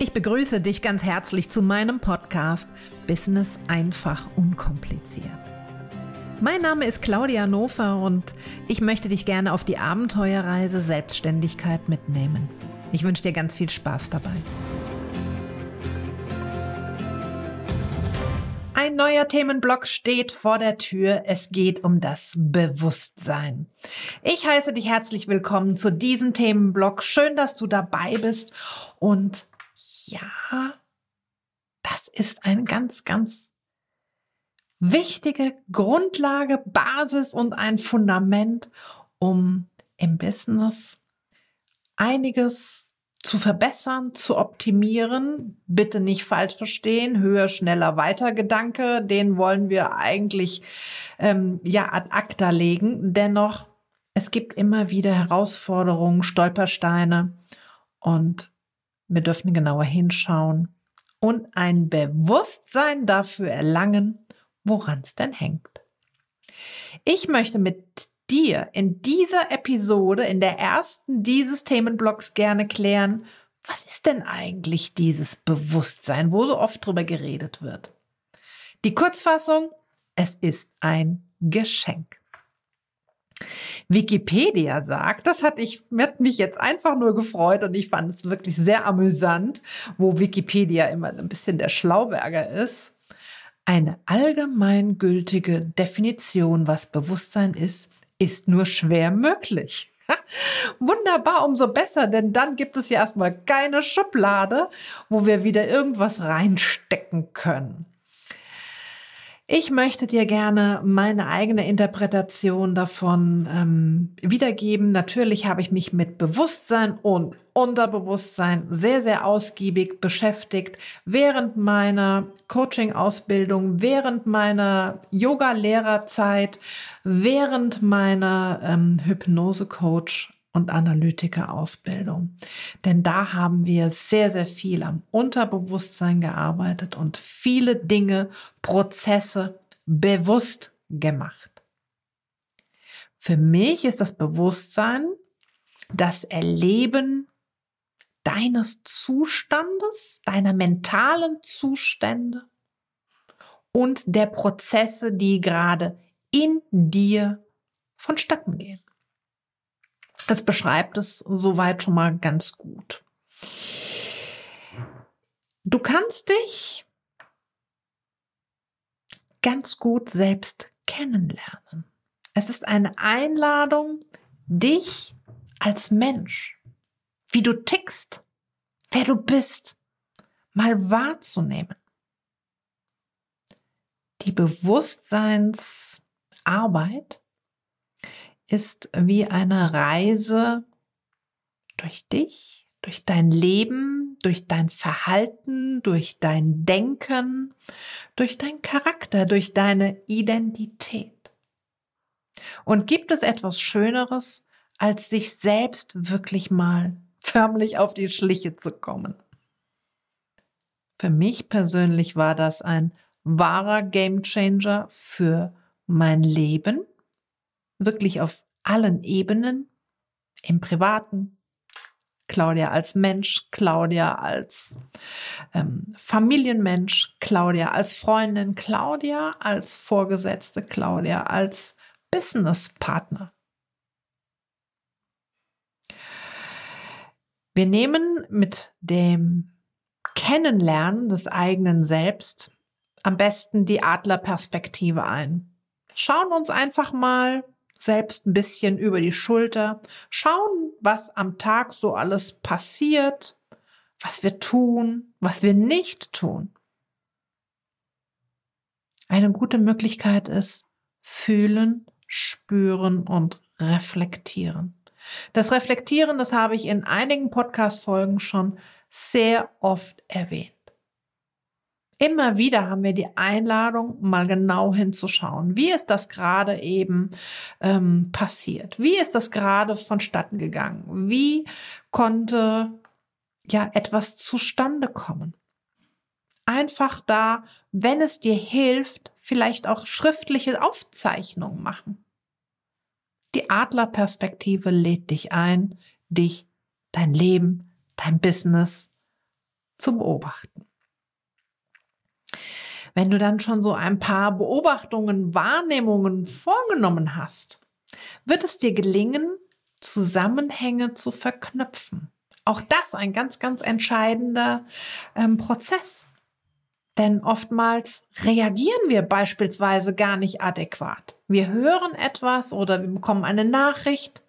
Ich begrüße dich ganz herzlich zu meinem Podcast Business einfach unkompliziert. Mein Name ist Claudia Nofer und ich möchte dich gerne auf die Abenteuerreise Selbstständigkeit mitnehmen. Ich wünsche dir ganz viel Spaß dabei. Ein neuer Themenblock steht vor der Tür. Es geht um das Bewusstsein. Ich heiße dich herzlich willkommen zu diesem Themenblock. Schön, dass du dabei bist und ja, das ist eine ganz, ganz wichtige Grundlage, Basis und ein Fundament, um im Business einiges zu verbessern, zu optimieren. Bitte nicht falsch verstehen, höher, schneller, weiter Gedanke, den wollen wir eigentlich ähm, ja ad acta legen. Dennoch, es gibt immer wieder Herausforderungen, Stolpersteine und wir dürfen genauer hinschauen und ein Bewusstsein dafür erlangen, woran es denn hängt. Ich möchte mit dir in dieser Episode, in der ersten dieses Themenblocks gerne klären, was ist denn eigentlich dieses Bewusstsein, wo so oft drüber geredet wird? Die Kurzfassung, es ist ein Geschenk. Wikipedia sagt, das hat, ich, hat mich jetzt einfach nur gefreut und ich fand es wirklich sehr amüsant, wo Wikipedia immer ein bisschen der Schlauberger ist. Eine allgemeingültige Definition, was Bewusstsein ist, ist nur schwer möglich. Wunderbar, umso besser, denn dann gibt es ja erstmal keine Schublade, wo wir wieder irgendwas reinstecken können. Ich möchte dir gerne meine eigene Interpretation davon ähm, wiedergeben. Natürlich habe ich mich mit Bewusstsein und Unterbewusstsein sehr, sehr ausgiebig beschäftigt während meiner Coaching-Ausbildung, während meiner Yoga-Lehrerzeit, während meiner ähm, Hypnose-Coach und Analytiker-Ausbildung. Denn da haben wir sehr, sehr viel am Unterbewusstsein gearbeitet und viele Dinge, Prozesse bewusst gemacht. Für mich ist das Bewusstsein das Erleben deines Zustandes, deiner mentalen Zustände und der Prozesse, die gerade in dir vonstatten gehen. Das beschreibt es soweit schon mal ganz gut. Du kannst dich ganz gut selbst kennenlernen. Es ist eine Einladung, dich als Mensch, wie du tickst, wer du bist, mal wahrzunehmen. Die Bewusstseinsarbeit ist wie eine Reise durch dich, durch dein Leben, durch dein Verhalten, durch dein Denken, durch dein Charakter, durch deine Identität. Und gibt es etwas Schöneres, als sich selbst wirklich mal förmlich auf die Schliche zu kommen? Für mich persönlich war das ein wahrer Gamechanger für mein Leben wirklich auf allen Ebenen, im privaten, Claudia als Mensch, Claudia als ähm, Familienmensch, Claudia als Freundin, Claudia als Vorgesetzte, Claudia als Businesspartner. Wir nehmen mit dem Kennenlernen des eigenen Selbst am besten die Adlerperspektive ein. Schauen uns einfach mal selbst ein bisschen über die Schulter, schauen, was am Tag so alles passiert, was wir tun, was wir nicht tun. Eine gute Möglichkeit ist fühlen, spüren und reflektieren. Das Reflektieren, das habe ich in einigen Podcast-Folgen schon sehr oft erwähnt. Immer wieder haben wir die Einladung, mal genau hinzuschauen. Wie ist das gerade eben ähm, passiert? Wie ist das gerade vonstatten gegangen? Wie konnte ja etwas zustande kommen? Einfach da, wenn es dir hilft, vielleicht auch schriftliche Aufzeichnungen machen. Die Adlerperspektive lädt dich ein, dich, dein Leben, dein Business zu beobachten. Wenn du dann schon so ein paar Beobachtungen, Wahrnehmungen vorgenommen hast, wird es dir gelingen, Zusammenhänge zu verknüpfen. Auch das ein ganz, ganz entscheidender ähm, Prozess. Denn oftmals reagieren wir beispielsweise gar nicht adäquat. Wir hören etwas oder wir bekommen eine Nachricht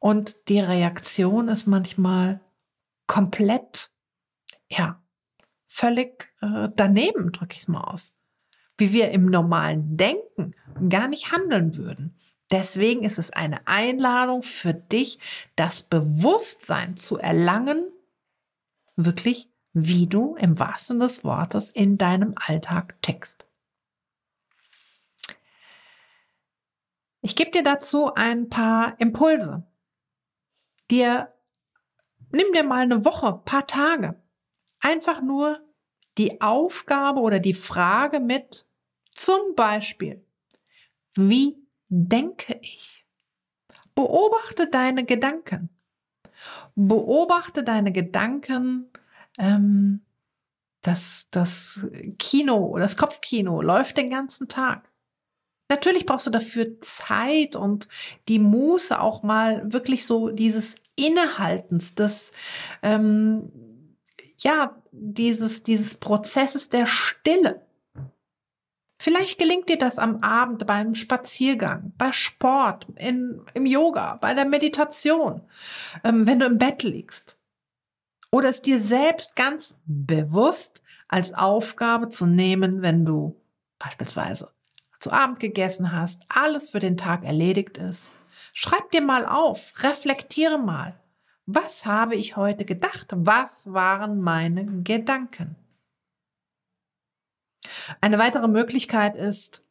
und die Reaktion ist manchmal komplett, ja, völlig äh, daneben, drücke ich es mal aus. Wie wir im normalen Denken gar nicht handeln würden. Deswegen ist es eine Einladung für dich, das Bewusstsein zu erlangen, wirklich, wie du im wahrsten des Wortes in deinem Alltag tickst. Ich gebe dir dazu ein paar Impulse. Dir, nimm dir mal eine Woche, paar Tage. Einfach nur die Aufgabe oder die Frage mit, zum Beispiel, wie denke ich? Beobachte deine Gedanken. Beobachte deine Gedanken. Ähm, das, das Kino, das Kopfkino läuft den ganzen Tag. Natürlich brauchst du dafür Zeit und die Muße auch mal wirklich so dieses Innehaltens, des, ähm, ja, dieses, dieses Prozesses der Stille. Vielleicht gelingt dir das am Abend beim Spaziergang, bei Sport, in, im Yoga, bei der Meditation, ähm, wenn du im Bett liegst. Oder es dir selbst ganz bewusst als Aufgabe zu nehmen, wenn du beispielsweise zu Abend gegessen hast, alles für den Tag erledigt ist. Schreib dir mal auf, reflektiere mal. Was habe ich heute gedacht? Was waren meine Gedanken? Eine weitere Möglichkeit ist,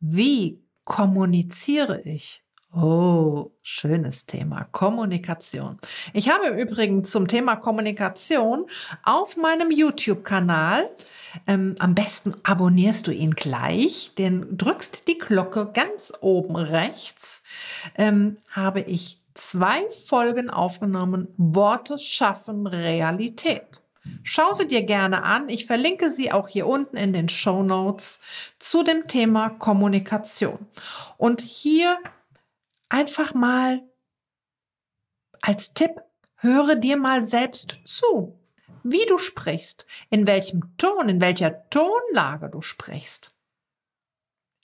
wie kommuniziere ich? Oh, schönes Thema. Kommunikation. Ich habe im Übrigen zum Thema Kommunikation auf meinem YouTube-Kanal, ähm, am besten abonnierst du ihn gleich, denn drückst die Glocke ganz oben rechts, ähm, habe ich zwei Folgen aufgenommen. Worte schaffen Realität. Schau sie dir gerne an. Ich verlinke sie auch hier unten in den Show Notes zu dem Thema Kommunikation. Und hier einfach mal als Tipp, höre dir mal selbst zu, wie du sprichst, in welchem Ton, in welcher Tonlage du sprichst.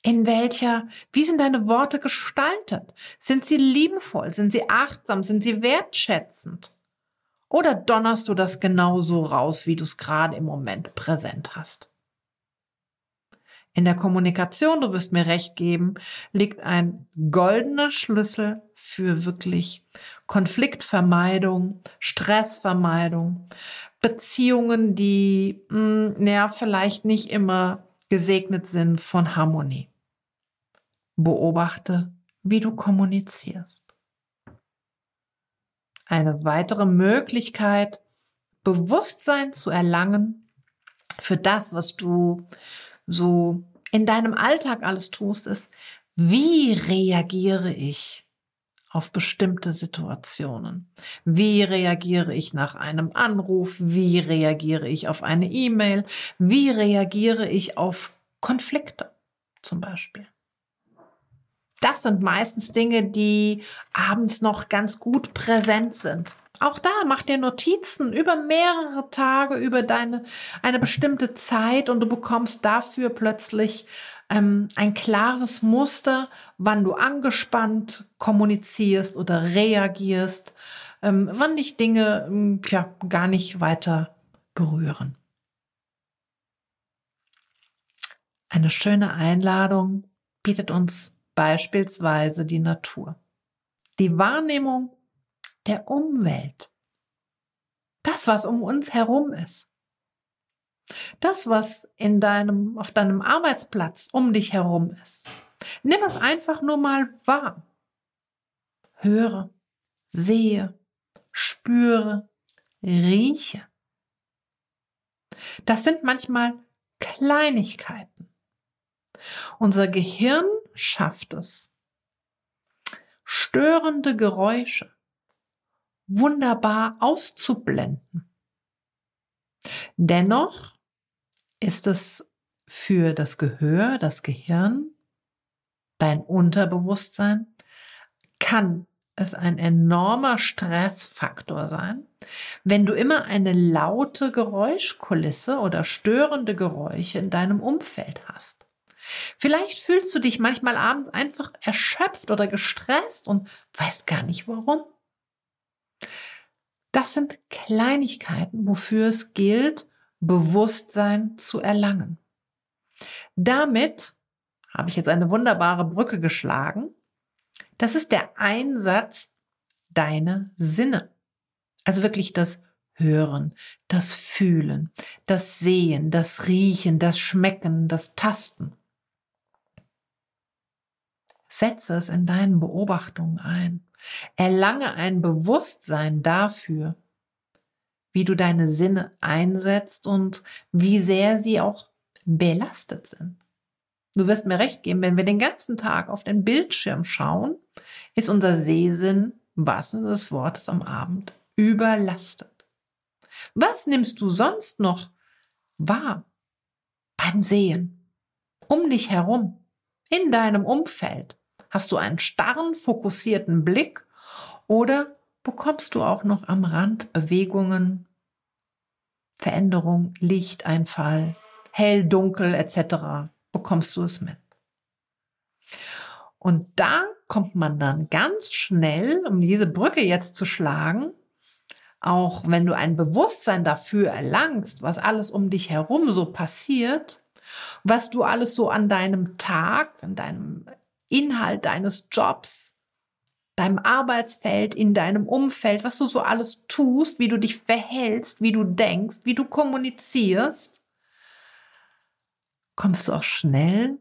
In welcher, wie sind deine Worte gestaltet? Sind sie liebevoll? Sind sie achtsam? Sind sie wertschätzend? Oder donnerst du das genauso raus, wie du es gerade im Moment präsent hast? In der Kommunikation, du wirst mir recht geben, liegt ein goldener Schlüssel für wirklich Konfliktvermeidung, Stressvermeidung, Beziehungen, die, mh, hm, ja, vielleicht nicht immer gesegnet sind von Harmonie. Beobachte, wie du kommunizierst. Eine weitere Möglichkeit, Bewusstsein zu erlangen für das, was du so in deinem Alltag alles tust, ist, wie reagiere ich auf bestimmte Situationen? Wie reagiere ich nach einem Anruf? Wie reagiere ich auf eine E-Mail? Wie reagiere ich auf Konflikte zum Beispiel? Das sind meistens Dinge, die abends noch ganz gut präsent sind. Auch da mach dir Notizen über mehrere Tage, über deine eine bestimmte Zeit und du bekommst dafür plötzlich ähm, ein klares Muster, wann du angespannt kommunizierst oder reagierst, ähm, wann dich Dinge ähm, ja, gar nicht weiter berühren. Eine schöne Einladung bietet uns beispielsweise die Natur. Die Wahrnehmung der Umwelt. Das, was um uns herum ist. Das, was in deinem, auf deinem Arbeitsplatz um dich herum ist. Nimm es einfach nur mal wahr. Höre, sehe, spüre, rieche. Das sind manchmal Kleinigkeiten. Unser Gehirn schafft es. Störende Geräusche wunderbar auszublenden. Dennoch ist es für das Gehör, das Gehirn, dein Unterbewusstsein, kann es ein enormer Stressfaktor sein, wenn du immer eine laute Geräuschkulisse oder störende Geräusche in deinem Umfeld hast. Vielleicht fühlst du dich manchmal abends einfach erschöpft oder gestresst und weißt gar nicht warum. Das sind Kleinigkeiten, wofür es gilt, Bewusstsein zu erlangen. Damit habe ich jetzt eine wunderbare Brücke geschlagen. Das ist der Einsatz deiner Sinne. Also wirklich das Hören, das Fühlen, das Sehen, das Riechen, das Schmecken, das Tasten. Setze es in deinen Beobachtungen ein. Erlange ein Bewusstsein dafür, wie du deine Sinne einsetzt und wie sehr sie auch belastet sind. Du wirst mir recht geben, wenn wir den ganzen Tag auf den Bildschirm schauen, ist unser Sehsinn, was des Wortes am Abend, überlastet. Was nimmst du sonst noch wahr beim Sehen? Um dich herum, in deinem Umfeld. Hast du einen starren, fokussierten Blick oder bekommst du auch noch am Rand Bewegungen, Veränderung, Lichteinfall, hell, dunkel etc bekommst du es mit. Und da kommt man dann ganz schnell, um diese Brücke jetzt zu schlagen, auch wenn du ein Bewusstsein dafür erlangst, was alles um dich herum so passiert, was du alles so an deinem Tag, an deinem Inhalt deines Jobs, deinem Arbeitsfeld, in deinem Umfeld, was du so alles tust, wie du dich verhältst, wie du denkst, wie du kommunizierst, kommst du auch schnell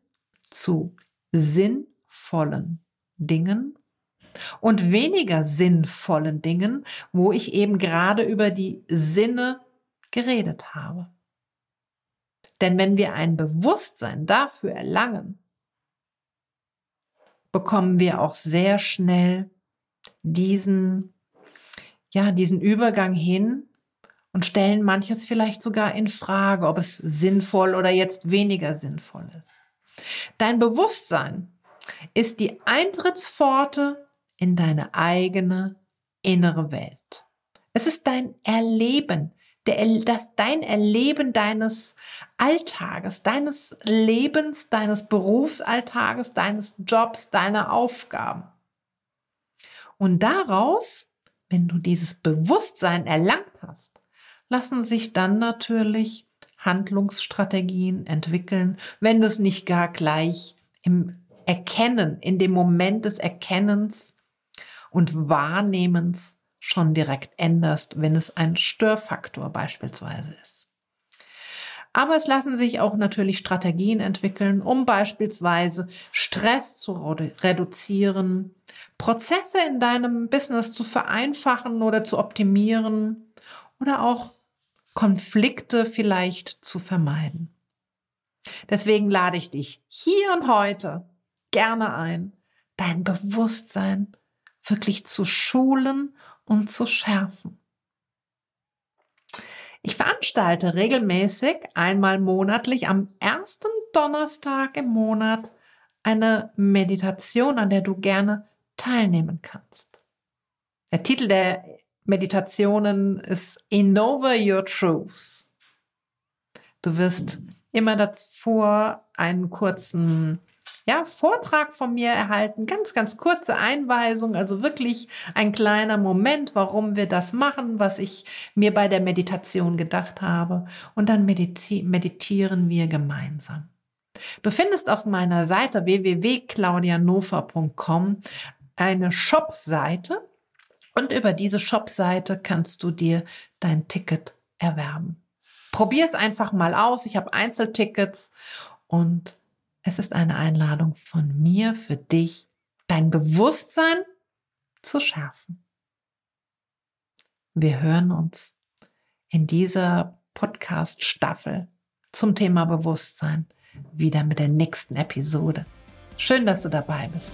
zu sinnvollen Dingen und weniger sinnvollen Dingen, wo ich eben gerade über die Sinne geredet habe. Denn wenn wir ein Bewusstsein dafür erlangen, bekommen wir auch sehr schnell diesen, ja, diesen Übergang hin und stellen manches vielleicht sogar in Frage, ob es sinnvoll oder jetzt weniger sinnvoll ist. Dein Bewusstsein ist die Eintrittspforte in deine eigene innere Welt. Es ist dein Erleben, der, das, dein Erleben deines Alltages, deines Lebens, deines Berufsalltages, deines Jobs, deiner Aufgaben. Und daraus, wenn du dieses Bewusstsein erlangt hast, lassen sich dann natürlich Handlungsstrategien entwickeln, wenn du es nicht gar gleich im Erkennen, in dem Moment des Erkennens und Wahrnehmens schon direkt änderst, wenn es ein Störfaktor beispielsweise ist. Aber es lassen sich auch natürlich Strategien entwickeln, um beispielsweise Stress zu reduzieren, Prozesse in deinem Business zu vereinfachen oder zu optimieren oder auch Konflikte vielleicht zu vermeiden. Deswegen lade ich dich hier und heute gerne ein, dein Bewusstsein wirklich zu schulen und zu schärfen. Ich veranstalte regelmäßig einmal monatlich am ersten Donnerstag im Monat eine Meditation, an der du gerne teilnehmen kannst. Der Titel der Meditationen ist Innova Your Truth. Du wirst immer davor einen kurzen ja, Vortrag von mir erhalten, ganz, ganz kurze Einweisung, also wirklich ein kleiner Moment, warum wir das machen, was ich mir bei der Meditation gedacht habe. Und dann meditieren wir gemeinsam. Du findest auf meiner Seite www.claudianofer.com eine Shop-Seite, und über diese Shop-Seite kannst du dir dein Ticket erwerben. Probier es einfach mal aus. Ich habe Einzeltickets und es ist eine Einladung von mir für dich, dein Bewusstsein zu schärfen. Wir hören uns in dieser Podcast-Staffel zum Thema Bewusstsein wieder mit der nächsten Episode. Schön, dass du dabei bist.